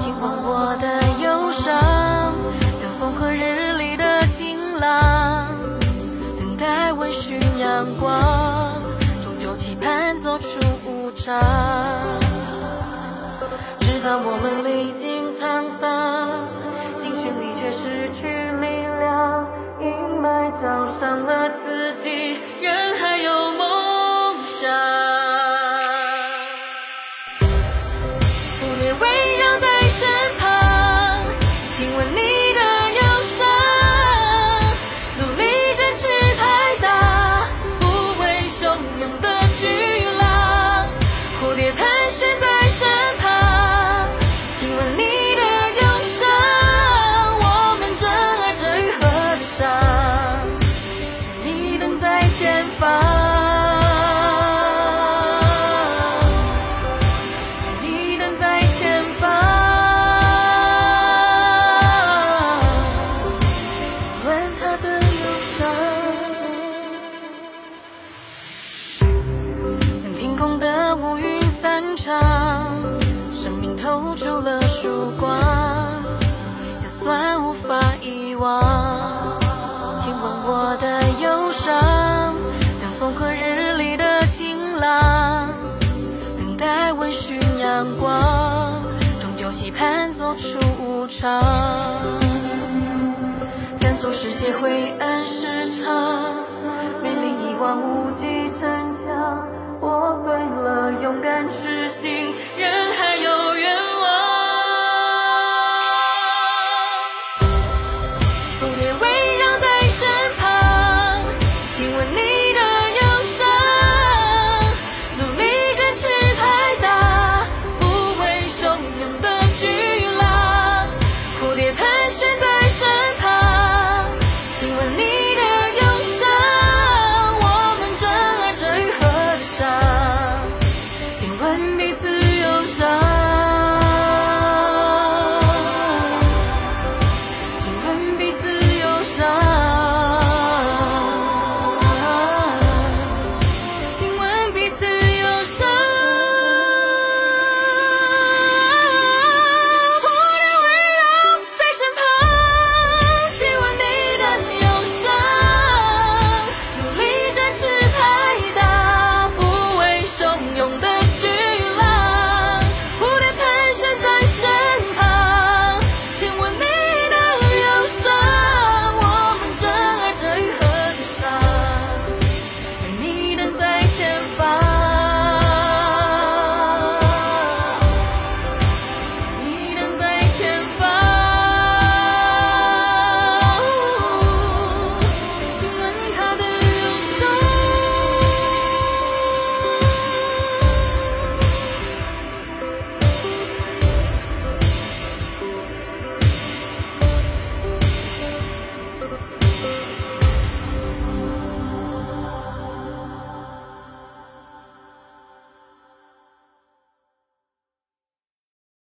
轻晃我的忧伤等风和日丽的晴朗等待温煦阳光终究期盼走出无常。空的乌云散场，生命透出了曙光，就算无法遗忘，亲吻我的忧伤，等风和日丽的晴朗。等待温煦阳光，终究期盼走出无常。探索世界灰暗市场，面临一望无勇敢痴心，人